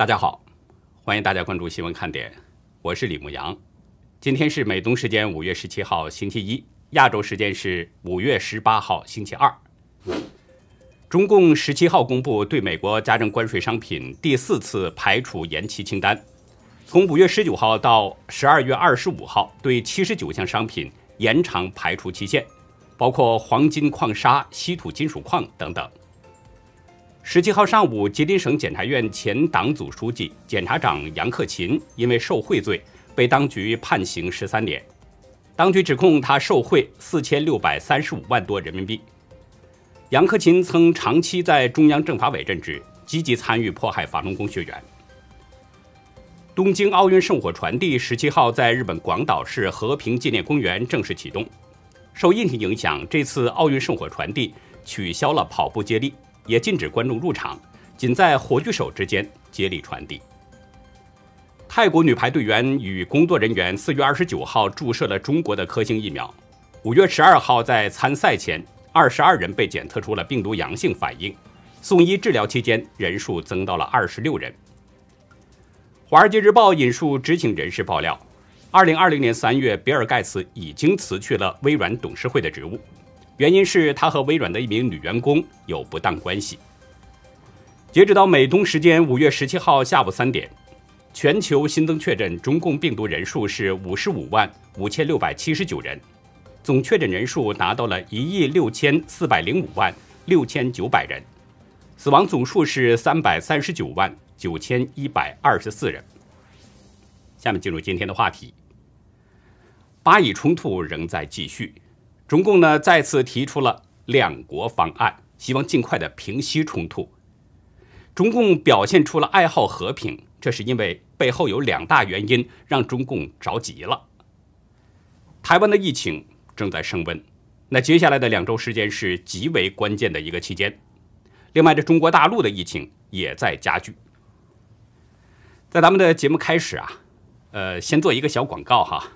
大家好，欢迎大家关注新闻看点，我是李牧阳。今天是美东时间五月十七号星期一，亚洲时间是五月十八号星期二。中共十七号公布对美国加征关税商品第四次排除延期清单，从五月十九号到十二月二十五号，对七十九项商品延长排除期限，包括黄金矿砂、稀土金属矿等等。十七号上午，吉林省检察院前党组书记、检察长杨克勤因为受贿罪被当局判刑十三年。当局指控他受贿四千六百三十五万多人民币。杨克勤曾长期在中央政法委任职，积极参与迫害法轮功学员。东京奥运圣火传递十七号在日本广岛市和平纪念公园正式启动。受疫情影响，这次奥运圣火传递取消了跑步接力。也禁止观众入场，仅在火炬手之间接力传递。泰国女排队员与工作人员四月二十九号注射了中国的科兴疫苗，五月十二号在参赛前，二十二人被检测出了病毒阳性反应，送医治疗期间人数增到了二十六人。《华尔街日报》引述知情人士爆料，二零二零年三月，比尔盖茨已经辞去了微软董事会的职务。原因是他和微软的一名女员工有不当关系。截止到美东时间五月十七号下午三点，全球新增确诊中共病毒人数是五十五万五千六百七十九人，总确诊人数达到了一亿六千四百零五万六千九百人，死亡总数是三百三十九万九千一百二十四人。下面进入今天的话题，巴以冲突仍在继续。中共呢再次提出了两国方案，希望尽快的平息冲突。中共表现出了爱好和平，这是因为背后有两大原因让中共着急了。台湾的疫情正在升温，那接下来的两周时间是极为关键的一个期间。另外，这中国大陆的疫情也在加剧。在咱们的节目开始啊，呃，先做一个小广告哈。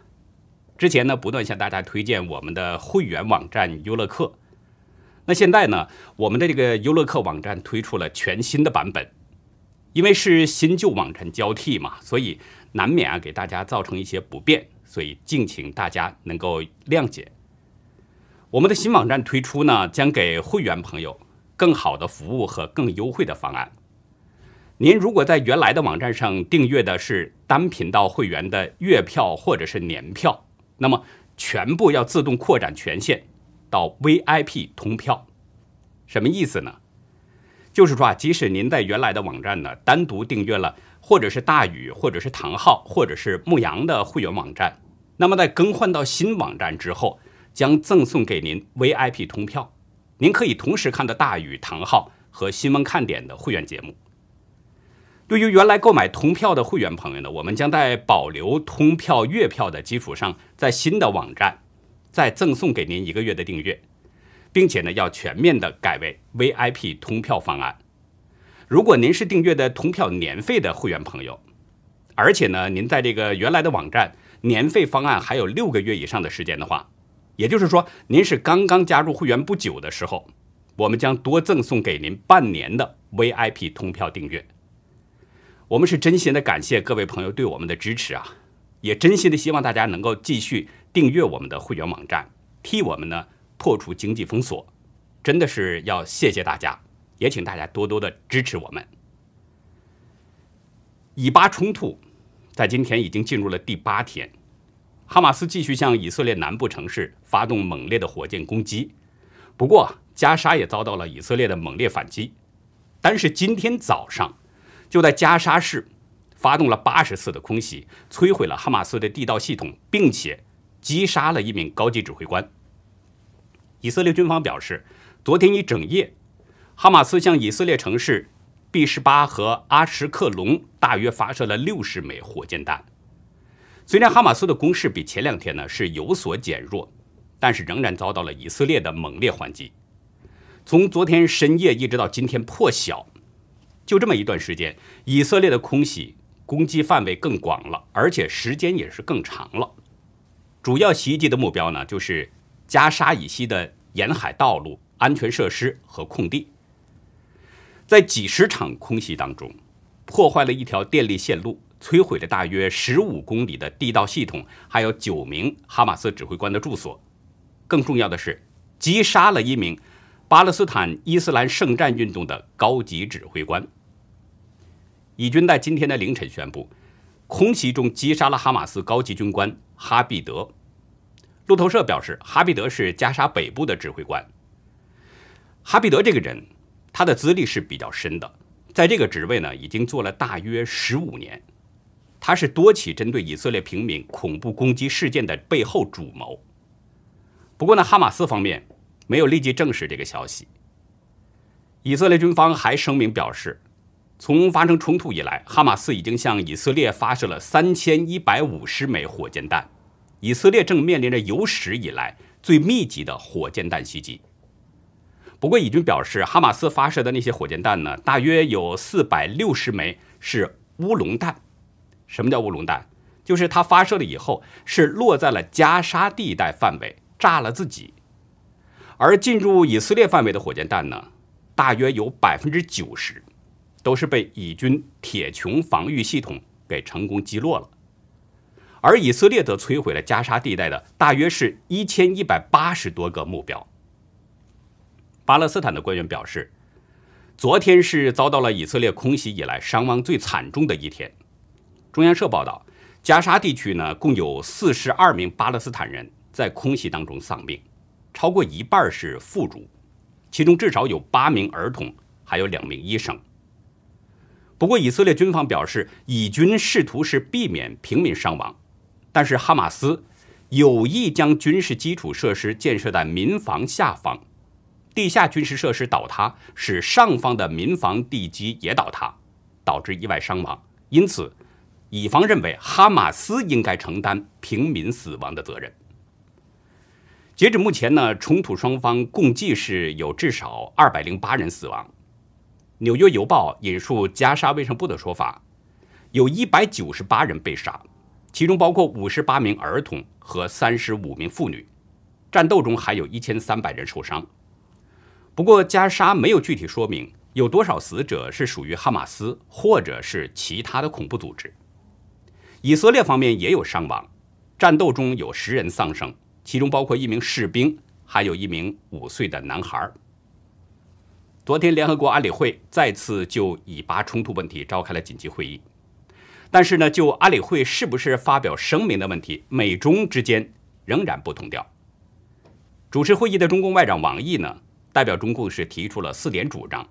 之前呢，不断向大家推荐我们的会员网站优乐客。那现在呢，我们的这个优乐客网站推出了全新的版本。因为是新旧网站交替嘛，所以难免啊给大家造成一些不便，所以敬请大家能够谅解。我们的新网站推出呢，将给会员朋友更好的服务和更优惠的方案。您如果在原来的网站上订阅的是单频道会员的月票或者是年票。那么全部要自动扩展权限到 VIP 通票，什么意思呢？就是说啊，即使您在原来的网站呢单独订阅了，或者是大宇，或者是唐昊，或者是牧羊的会员网站，那么在更换到新网站之后，将赠送给您 VIP 通票，您可以同时看到大宇、唐昊和新闻看点的会员节目。对于原来购买通票的会员朋友呢，我们将在保留通票月票的基础上，在新的网站再赠送给您一个月的订阅，并且呢要全面的改为 VIP 通票方案。如果您是订阅的通票年费的会员朋友，而且呢您在这个原来的网站年费方案还有六个月以上的时间的话，也就是说您是刚刚加入会员不久的时候，我们将多赠送给您半年的 VIP 通票订阅。我们是真心的感谢各位朋友对我们的支持啊，也真心的希望大家能够继续订阅我们的会员网站，替我们呢破除经济封锁，真的是要谢谢大家，也请大家多多的支持我们。以巴冲突在今天已经进入了第八天，哈马斯继续向以色列南部城市发动猛烈的火箭攻击，不过加沙也遭到了以色列的猛烈反击，但是今天早上。就在加沙市发动了八十次的空袭，摧毁了哈马斯的地道系统，并且击杀了一名高级指挥官。以色列军方表示，昨天一整夜，哈马斯向以色列城市毕士巴和阿什克隆大约发射了六十枚火箭弹。虽然哈马斯的攻势比前两天呢是有所减弱，但是仍然遭到了以色列的猛烈还击。从昨天深夜一直到今天破晓。就这么一段时间，以色列的空袭攻击范围更广了，而且时间也是更长了。主要袭击的目标呢，就是加沙以西的沿海道路、安全设施和空地。在几十场空袭当中，破坏了一条电力线路，摧毁了大约十五公里的地道系统，还有九名哈马斯指挥官的住所。更重要的是，击杀了一名巴勒斯坦伊斯兰圣战运动的高级指挥官。以军在今天的凌晨宣布，空袭中击杀了哈马斯高级军官哈毕德。路透社表示，哈毕德是加沙北部的指挥官。哈毕德这个人，他的资历是比较深的，在这个职位呢，已经做了大约十五年。他是多起针对以色列平民恐怖攻击事件的背后主谋。不过呢，哈马斯方面没有立即证实这个消息。以色列军方还声明表示。从发生冲突以来，哈马斯已经向以色列发射了三千一百五十枚火箭弹，以色列正面临着有史以来最密集的火箭弹袭击。不过，以军表示，哈马斯发射的那些火箭弹呢，大约有四百六十枚是乌龙弹。什么叫乌龙弹？就是它发射了以后是落在了加沙地带范围，炸了自己。而进入以色列范围的火箭弹呢，大约有百分之九十。都是被以军铁穹防御系统给成功击落了，而以色列则摧毁了加沙地带的大约是一千一百八十多个目标。巴勒斯坦的官员表示，昨天是遭到了以色列空袭以来伤亡最惨重的一天。中央社报道，加沙地区呢共有四十二名巴勒斯坦人在空袭当中丧命，超过一半是妇孺，其中至少有八名儿童，还有两名医生。不过，以色列军方表示，以军试图是避免平民伤亡，但是哈马斯有意将军事基础设施建设在民房下方，地下军事设施倒塌，使上方的民房地基也倒塌，导致意外伤亡。因此，以方认为哈马斯应该承担平民死亡的责任。截止目前呢，冲突双方共计是有至少二百零八人死亡。《纽约邮报》引述加沙卫生部的说法，有一百九十八人被杀，其中包括五十八名儿童和三十五名妇女。战斗中还有一千三百人受伤。不过，加沙没有具体说明有多少死者是属于哈马斯或者是其他的恐怖组织。以色列方面也有伤亡，战斗中有十人丧生，其中包括一名士兵，还有一名五岁的男孩。昨天，联合国安理会再次就以巴冲突问题召开了紧急会议。但是呢，就安理会是不是发表声明的问题，美中之间仍然不同调。主持会议的中共外长王毅呢，代表中共是提出了四点主张。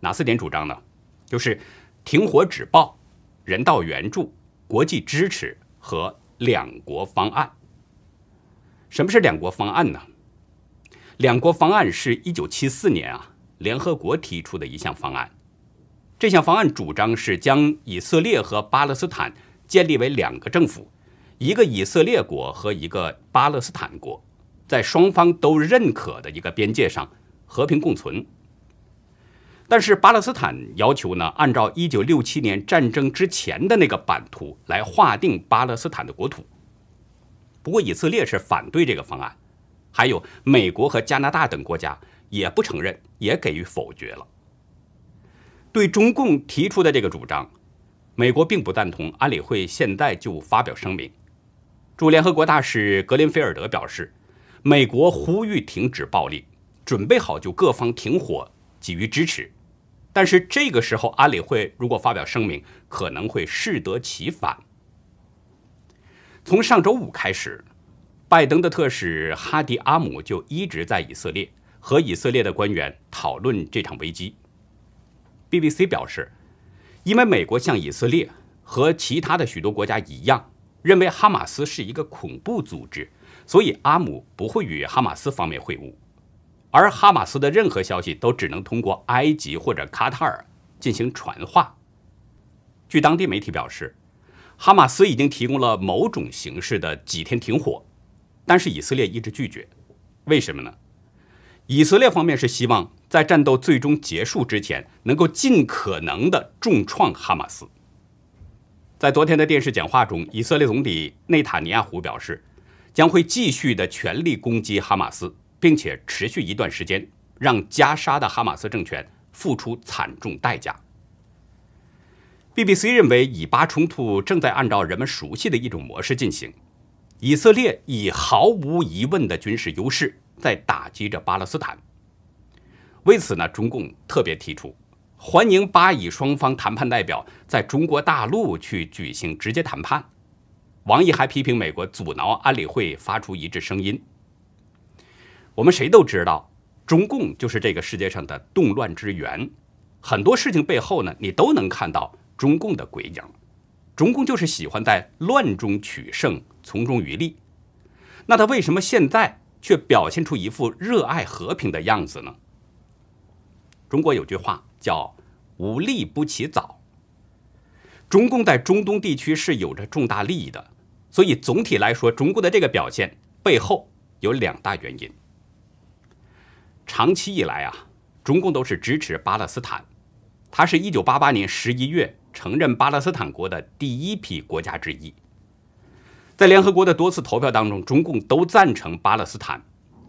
哪四点主张呢？就是停火止暴、人道援助、国际支持和两国方案。什么是两国方案呢？两国方案是一九七四年啊。联合国提出的一项方案，这项方案主张是将以色列和巴勒斯坦建立为两个政府，一个以色列国和一个巴勒斯坦国，在双方都认可的一个边界上和平共存。但是巴勒斯坦要求呢，按照一九六七年战争之前的那个版图来划定巴勒斯坦的国土。不过以色列是反对这个方案，还有美国和加拿大等国家。也不承认，也给予否决了。对中共提出的这个主张，美国并不赞同。安理会现在就发表声明，驻联合国大使格林菲尔德表示，美国呼吁停止暴力，准备好就各方停火给予支持。但是这个时候，安理会如果发表声明，可能会适得其反。从上周五开始，拜登的特使哈迪阿姆就一直在以色列。和以色列的官员讨论这场危机。BBC 表示，因为美国像以色列和其他的许多国家一样，认为哈马斯是一个恐怖组织，所以阿姆不会与哈马斯方面会晤，而哈马斯的任何消息都只能通过埃及或者卡塔尔进行传话。据当地媒体表示，哈马斯已经提供了某种形式的几天停火，但是以色列一直拒绝。为什么呢？以色列方面是希望在战斗最终结束之前，能够尽可能的重创哈马斯。在昨天的电视讲话中，以色列总理内塔尼亚胡表示，将会继续的全力攻击哈马斯，并且持续一段时间，让加沙的哈马斯政权付出惨重代价。BBC 认为，以巴冲突正在按照人们熟悉的一种模式进行。以色列以毫无疑问的军事优势在打击着巴勒斯坦。为此呢，中共特别提出欢迎巴以双方谈判代表在中国大陆去举行直接谈判。王毅还批评美国阻挠安理会发出一致声音。我们谁都知道，中共就是这个世界上的动乱之源，很多事情背后呢，你都能看到。中共的鬼影，中共就是喜欢在乱中取胜，从中渔利。那他为什么现在却表现出一副热爱和平的样子呢？中国有句话叫“无利不起早”。中共在中东地区是有着重大利益的，所以总体来说，中共的这个表现背后有两大原因。长期以来啊，中共都是支持巴勒斯坦，他是一九八八年十一月。承认巴勒斯坦国的第一批国家之一，在联合国的多次投票当中，中共都赞成巴勒斯坦，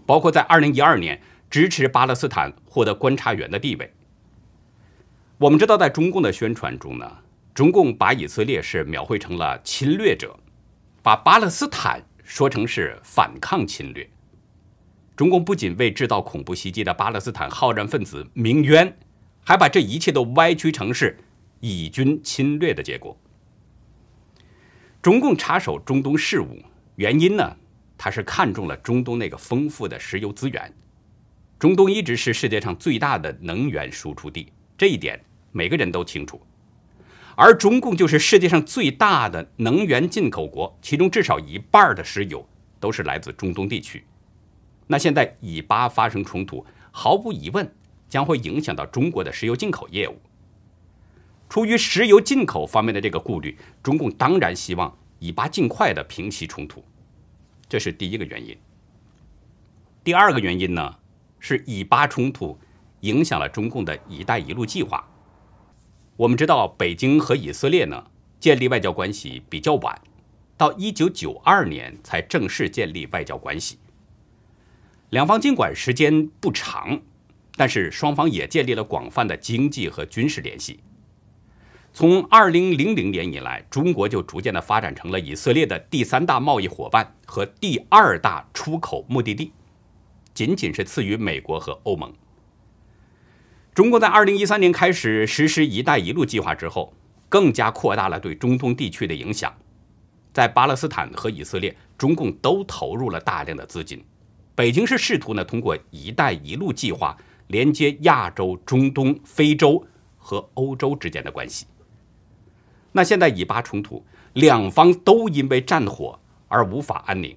包括在二零一二年支持巴勒斯坦获得观察员的地位。我们知道，在中共的宣传中呢，中共把以色列是描绘成了侵略者，把巴勒斯坦说成是反抗侵略。中共不仅为制造恐怖袭击的巴勒斯坦好战分子鸣冤，还把这一切都歪曲成是。以军侵略的结果，中共插手中东事务，原因呢？他是看中了中东那个丰富的石油资源。中东一直是世界上最大的能源输出地，这一点每个人都清楚。而中共就是世界上最大的能源进口国，其中至少一半的石油都是来自中东地区。那现在以巴发生冲突，毫无疑问将会影响到中国的石油进口业务。出于石油进口方面的这个顾虑，中共当然希望以巴尽快的平息冲突，这是第一个原因。第二个原因呢，是以巴冲突影响了中共的一带一路计划。我们知道，北京和以色列呢建立外交关系比较晚，到一九九二年才正式建立外交关系。两方尽管时间不长，但是双方也建立了广泛的经济和军事联系。从二零零零年以来，中国就逐渐的发展成了以色列的第三大贸易伙伴和第二大出口目的地，仅仅是次于美国和欧盟。中国在二零一三年开始实施“一带一路”计划之后，更加扩大了对中东地区的影响。在巴勒斯坦和以色列，中共都投入了大量的资金。北京是试图呢通过“一带一路”计划连接亚洲、中东、非洲和欧洲之间的关系。那现在以巴冲突，两方都因为战火而无法安宁，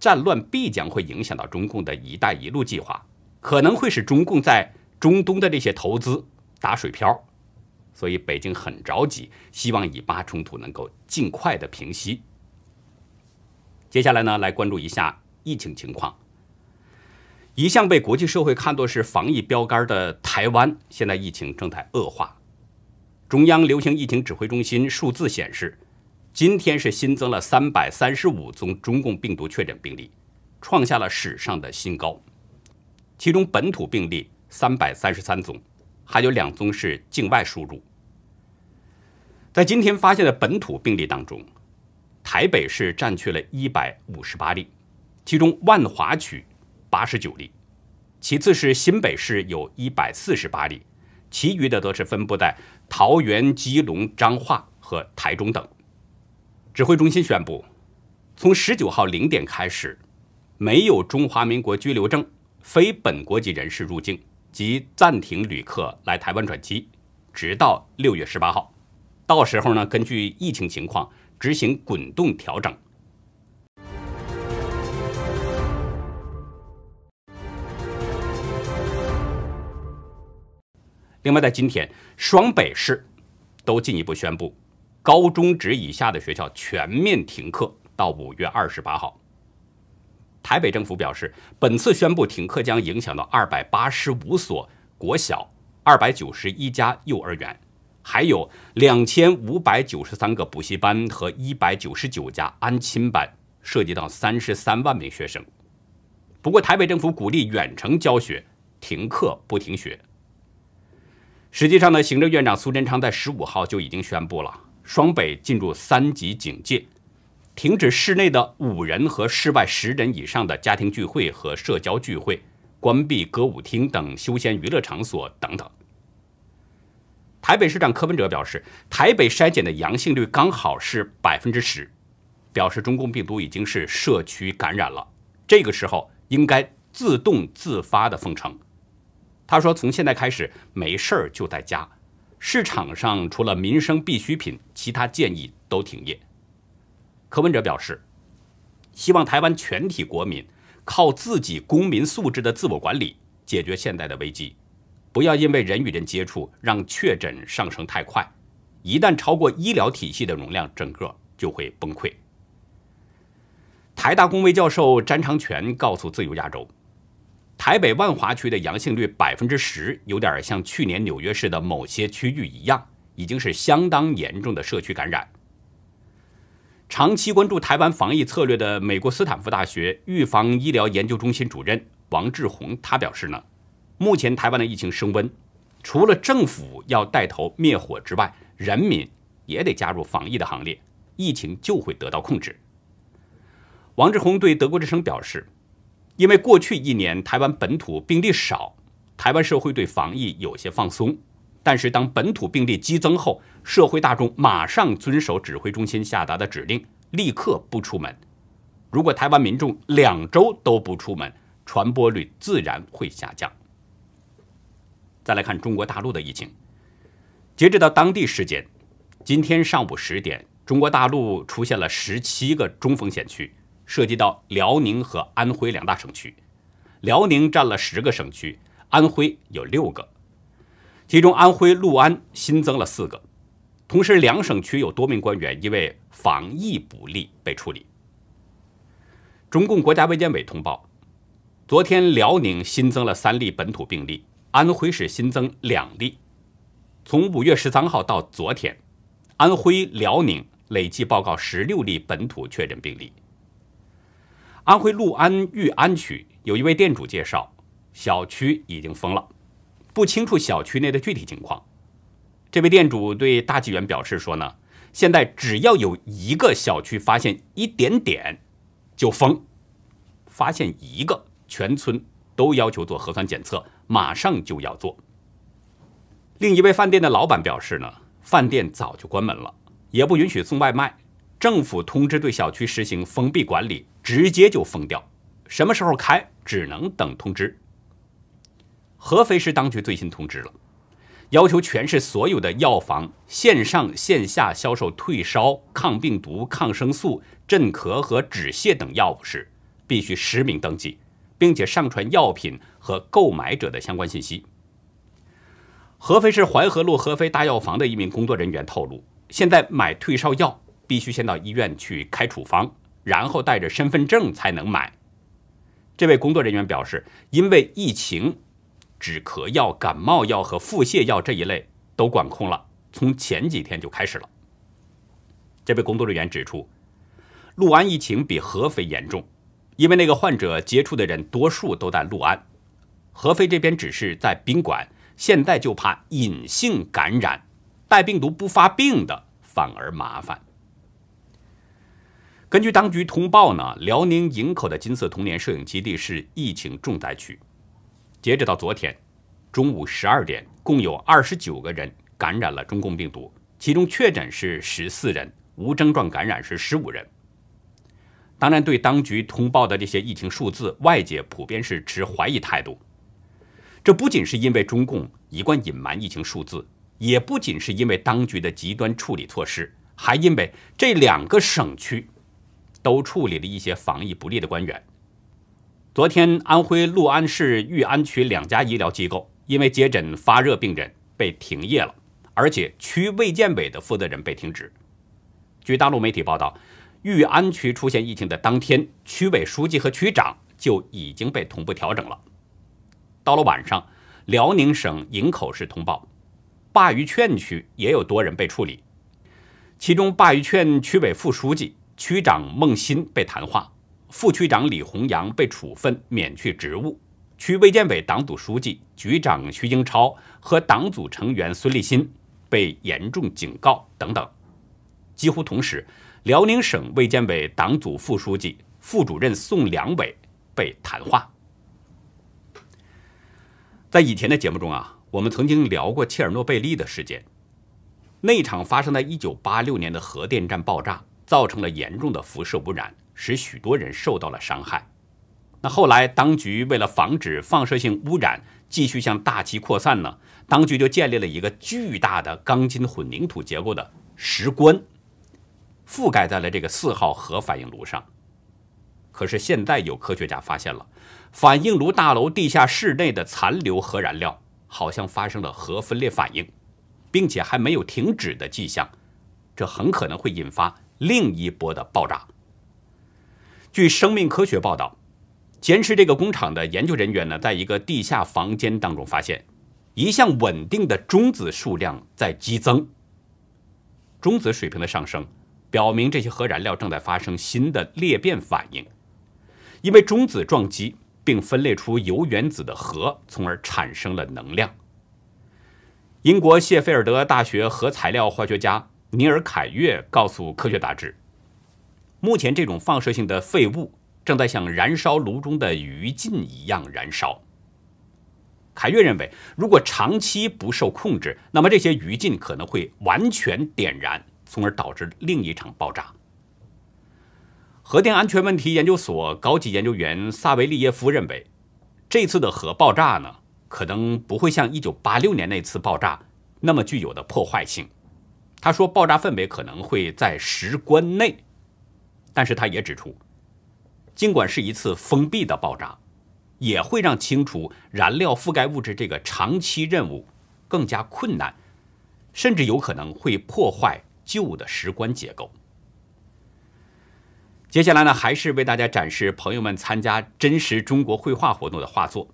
战乱必将会影响到中共的一带一路计划，可能会使中共在中东的这些投资打水漂，所以北京很着急，希望以巴冲突能够尽快的平息。接下来呢，来关注一下疫情情况。一向被国际社会看作是防疫标杆的台湾，现在疫情正在恶化。中央流行疫情指挥中心数字显示，今天是新增了三百三十五宗中共病毒确诊病例，创下了史上的新高。其中本土病例三百三十三宗，还有两宗是境外输入。在今天发现的本土病例当中，台北市占据了一百五十八例，其中万华区八十九例，其次是新北市有一百四十八例。其余的都是分布在桃园、基隆、彰化和台中等。指挥中心宣布，从十九号零点开始，没有中华民国居留证、非本国籍人士入境及暂停旅客来台湾转机，直到六月十八号。到时候呢，根据疫情情况执行滚动调整。另外，在今天，双北市都进一步宣布，高中职以下的学校全面停课到五月二十八号。台北政府表示，本次宣布停课将影响到二百八十五所国小、二百九十一家幼儿园，还有两千五百九十三个补习班和一百九十九家安亲班，涉及到三十三万名学生。不过，台北政府鼓励远程教学，停课不停学。实际上呢，行政院长苏贞昌在十五号就已经宣布了，双北进入三级警戒，停止室内的五人和室外十人以上的家庭聚会和社交聚会，关闭歌舞厅等休闲娱乐场所等等。台北市长柯文哲表示，台北筛检的阳性率刚好是百分之十，表示中共病毒已经是社区感染了，这个时候应该自动自发的封城。他说：“从现在开始，没事儿就在家。市场上除了民生必需品，其他建议都停业。”柯文哲表示：“希望台湾全体国民靠自己公民素质的自我管理解决现在的危机，不要因为人与人接触让确诊上升太快，一旦超过医疗体系的容量，整个就会崩溃。”台大公卫教授詹长全告诉自由亚洲。台北万华区的阳性率百分之十，有点像去年纽约市的某些区域一样，已经是相当严重的社区感染。长期关注台湾防疫策略的美国斯坦福大学预防医疗研究中心主任王志宏，他表示呢，目前台湾的疫情升温，除了政府要带头灭火之外，人民也得加入防疫的行列，疫情就会得到控制。王志宏对德国之声表示。因为过去一年台湾本土病例少，台湾社会对防疫有些放松。但是当本土病例激增后，社会大众马上遵守指挥中心下达的指令，立刻不出门。如果台湾民众两周都不出门，传播率自然会下降。再来看中国大陆的疫情，截止到当地时间，今天上午十点，中国大陆出现了十七个中风险区。涉及到辽宁和安徽两大省区，辽宁占了十个省区，安徽有六个，其中安徽六安新增了四个。同时，两省区有多名官员因为防疫不力被处理。中共国家卫健委通报，昨天辽宁新增了三例本土病例，安徽是新增两例。从五月十三号到昨天，安徽、辽宁累计报告十六例本土确诊病例。安徽六安裕安区有一位店主介绍，小区已经封了，不清楚小区内的具体情况。这位店主对大纪元表示说呢，现在只要有一个小区发现一点点就封，发现一个全村都要求做核酸检测，马上就要做。另一位饭店的老板表示呢，饭店早就关门了，也不允许送外卖。政府通知对小区实行封闭管理，直接就封掉，什么时候开只能等通知。合肥市当局最新通知了，要求全市所有的药房线上线下销售退烧、抗病毒、抗生素、镇咳和止泻等药物时，必须实名登记，并且上传药品和购买者的相关信息。合肥市淮河路合肥大药房的一名工作人员透露，现在买退烧药。必须先到医院去开处方，然后带着身份证才能买。这位工作人员表示，因为疫情，止咳药、感冒药和腹泻药这一类都管控了，从前几天就开始了。这位工作人员指出，六安疫情比合肥严重，因为那个患者接触的人多数都在六安，合肥这边只是在宾馆，现在就怕隐性感染，带病毒不发病的反而麻烦。根据当局通报呢，辽宁营口的金色童年摄影基地是疫情重灾区。截止到昨天中午十二点，共有二十九个人感染了中共病毒，其中确诊是十四人，无症状感染是十五人。当然，对当局通报的这些疫情数字，外界普遍是持怀疑态度。这不仅是因为中共一贯隐瞒疫情数字，也不仅是因为当局的极端处理措施，还因为这两个省区。都处理了一些防疫不力的官员。昨天，安徽六安市裕安区两家医疗机构因为接诊发热病人被停业了，而且区卫健委的负责人被停职。据大陆媒体报道，裕安区出现疫情的当天，区委书记和区长就已经被同步调整了。到了晚上，辽宁省营口市通报，鲅鱼圈区也有多人被处理，其中鲅鱼圈区委副书记。区长孟鑫被谈话，副区长李洪阳被处分免去职务，区卫健委党组书记、局长徐英超和党组成员孙立新被严重警告等等。几乎同时，辽宁省卫健委党组副书记、副主任宋良伟被谈话。在以前的节目中啊，我们曾经聊过切尔诺贝利的事件。那场发生在1986年的核电站爆炸，造成了严重的辐射污染，使许多人受到了伤害。那后来，当局为了防止放射性污染继续向大气扩散呢，当局就建立了一个巨大的钢筋混凝土结构的石棺，覆盖在了这个四号核反应炉上。可是现在有科学家发现了。反应炉大楼地下室内的残留核燃料好像发生了核分裂反应，并且还没有停止的迹象，这很可能会引发另一波的爆炸。据生命科学报道，监视这个工厂的研究人员呢，在一个地下房间当中发现一项稳定的中子数量在激增。中子水平的上升，表明这些核燃料正在发生新的裂变反应，因为中子撞击。并分裂出铀原子的核，从而产生了能量。英国谢菲尔德大学核材料化学家尼尔·凯越告诉《科学》杂志，目前这种放射性的废物正在像燃烧炉中的余烬一样燃烧。凯越认为，如果长期不受控制，那么这些余烬可能会完全点燃，从而导致另一场爆炸。核电安全问题研究所高级研究员萨维利耶夫认为，这次的核爆炸呢，可能不会像1986年那次爆炸那么具有的破坏性。他说，爆炸氛围可能会在石棺内，但是他也指出，尽管是一次封闭的爆炸，也会让清除燃料覆盖物质这个长期任务更加困难，甚至有可能会破坏旧的石棺结构。接下来呢，还是为大家展示朋友们参加真实中国绘画活动的画作。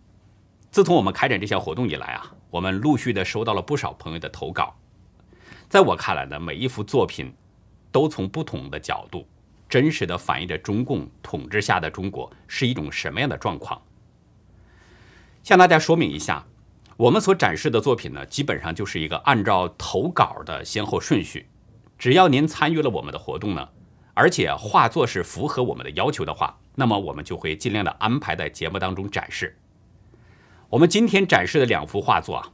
自从我们开展这项活动以来啊，我们陆续的收到了不少朋友的投稿。在我看来呢，每一幅作品都从不同的角度，真实的反映着中共统治下的中国是一种什么样的状况。向大家说明一下，我们所展示的作品呢，基本上就是一个按照投稿的先后顺序。只要您参与了我们的活动呢。而且画作是符合我们的要求的话，那么我们就会尽量的安排在节目当中展示。我们今天展示的两幅画作啊，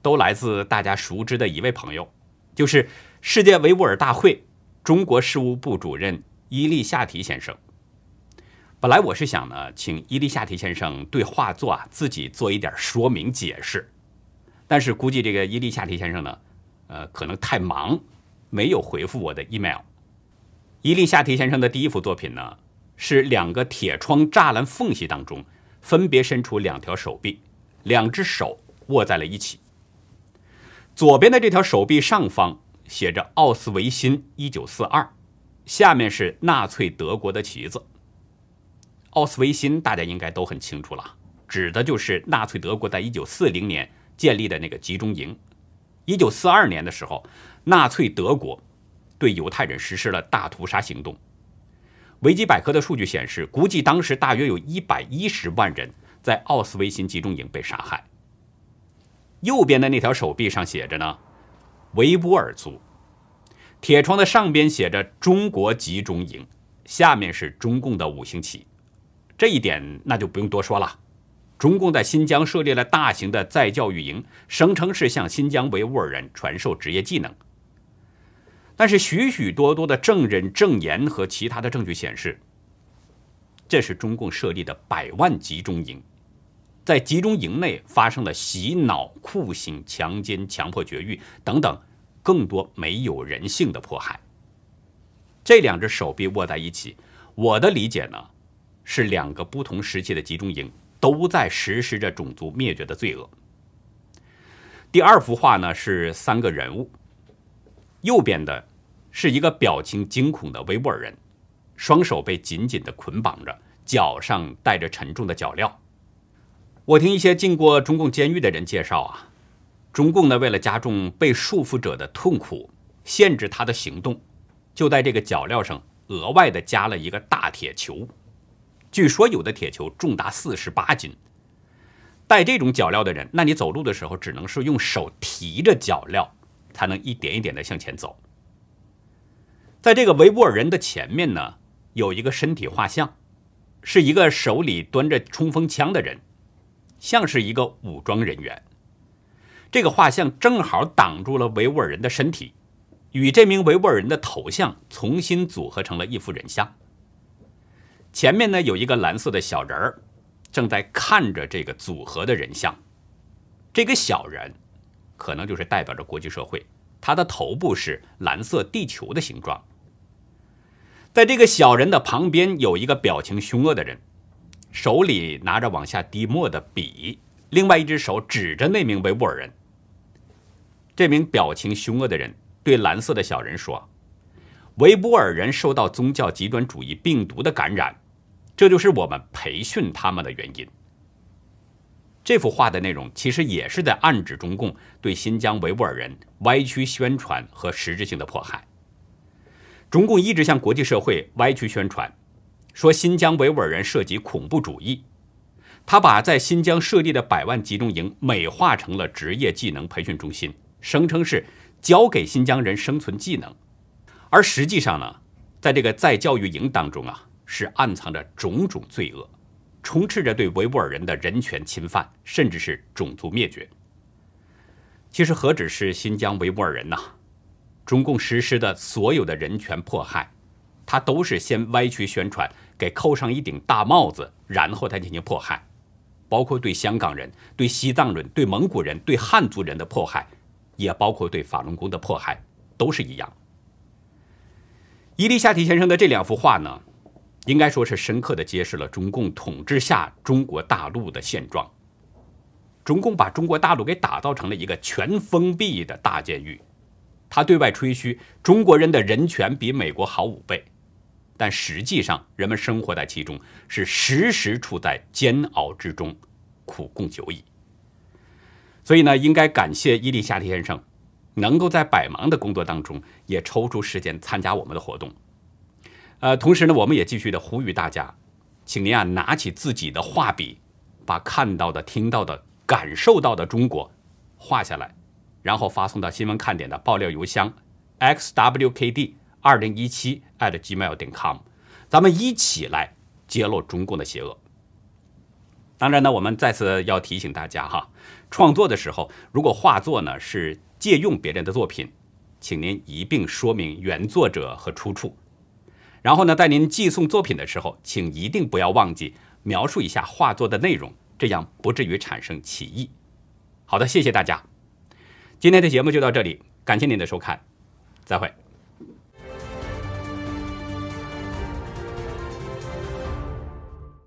都来自大家熟知的一位朋友，就是世界维吾尔大会中国事务部主任伊利夏提先生。本来我是想呢，请伊利夏提先生对画作啊自己做一点说明解释，但是估计这个伊利夏提先生呢，呃，可能太忙，没有回复我的 email。伊利夏提先生的第一幅作品呢，是两个铁窗栅栏缝隙当中，分别伸出两条手臂，两只手握在了一起。左边的这条手臂上方写着“奥斯维辛一九四二”，下面是纳粹德国的旗子。奥斯维辛大家应该都很清楚了，指的就是纳粹德国在一九四零年建立的那个集中营。一九四二年的时候，纳粹德国。对犹太人实施了大屠杀行动。维基百科的数据显示，估计当时大约有一百一十万人在奥斯维辛集中营被杀害。右边的那条手臂上写着呢，维吾尔族。铁窗的上边写着中国集中营，下面是中共的五星旗。这一点那就不用多说了。中共在新疆设立了大型的再教育营，声称是向新疆维吾尔人传授职业技能。但是许许多多的证人证言和其他的证据显示，这是中共设立的百万集中营，在集中营内发生了洗脑、酷刑、强奸、强迫绝育等等更多没有人性的迫害。这两只手臂握在一起，我的理解呢，是两个不同时期的集中营都在实施着种族灭绝的罪恶。第二幅画呢是三个人物。右边的是一个表情惊恐的维吾尔人，双手被紧紧地捆绑着，脚上带着沉重的脚镣。我听一些进过中共监狱的人介绍啊，中共呢为了加重被束缚者的痛苦，限制他的行动，就在这个脚镣上额外的加了一个大铁球。据说有的铁球重达四十八斤，带这种脚镣的人，那你走路的时候只能是用手提着脚镣，才能一点一点的向前走。在这个维吾尔人的前面呢，有一个身体画像，是一个手里端着冲锋枪的人，像是一个武装人员。这个画像正好挡住了维吾尔人的身体，与这名维吾尔人的头像重新组合成了一幅人像。前面呢有一个蓝色的小人儿。正在看着这个组合的人像，这个小人可能就是代表着国际社会，他的头部是蓝色地球的形状。在这个小人的旁边有一个表情凶恶的人，手里拿着往下滴墨的笔，另外一只手指着那名维吾尔人。这名表情凶恶的人对蓝色的小人说：“维吾尔人受到宗教极端主义病毒的感染。”这就是我们培训他们的原因。这幅画的内容其实也是在暗指中共对新疆维吾尔人歪曲宣传和实质性的迫害。中共一直向国际社会歪曲宣传，说新疆维吾尔人涉及恐怖主义。他把在新疆设立的百万集中营美化成了职业技能培训中心，声称是教给新疆人生存技能，而实际上呢，在这个再教育营当中啊。是暗藏着种种罪恶，充斥着对维吾尔人的人权侵犯，甚至是种族灭绝。其实何止是新疆维吾尔人呐，中共实施的所有的人权迫害，他都是先歪曲宣传，给扣上一顶大帽子，然后再进行迫害，包括对香港人、对西藏人、对蒙古人、对汉族人的迫害，也包括对法轮功的迫害，都是一样。伊丽夏提先生的这两幅画呢？应该说是深刻的揭示了中共统治下中国大陆的现状。中共把中国大陆给打造成了一个全封闭的大监狱，他对外吹嘘中国人的人权比美国好五倍，但实际上人们生活在其中，是时时处在煎熬之中，苦共久矣。所以呢，应该感谢伊丽夏提先生，能够在百忙的工作当中也抽出时间参加我们的活动。呃，同时呢，我们也继续的呼吁大家，请您啊拿起自己的画笔，把看到的、听到的、感受到的中国画下来，然后发送到新闻看点的爆料邮箱 xwkd 二零一七 @gmail.com，咱们一起来揭露中共的邪恶。当然呢，我们再次要提醒大家哈，创作的时候，如果画作呢是借用别人的作品，请您一并说明原作者和出处。然后呢，在您寄送作品的时候，请一定不要忘记描述一下画作的内容，这样不至于产生歧义。好的，谢谢大家，今天的节目就到这里，感谢您的收看，再会。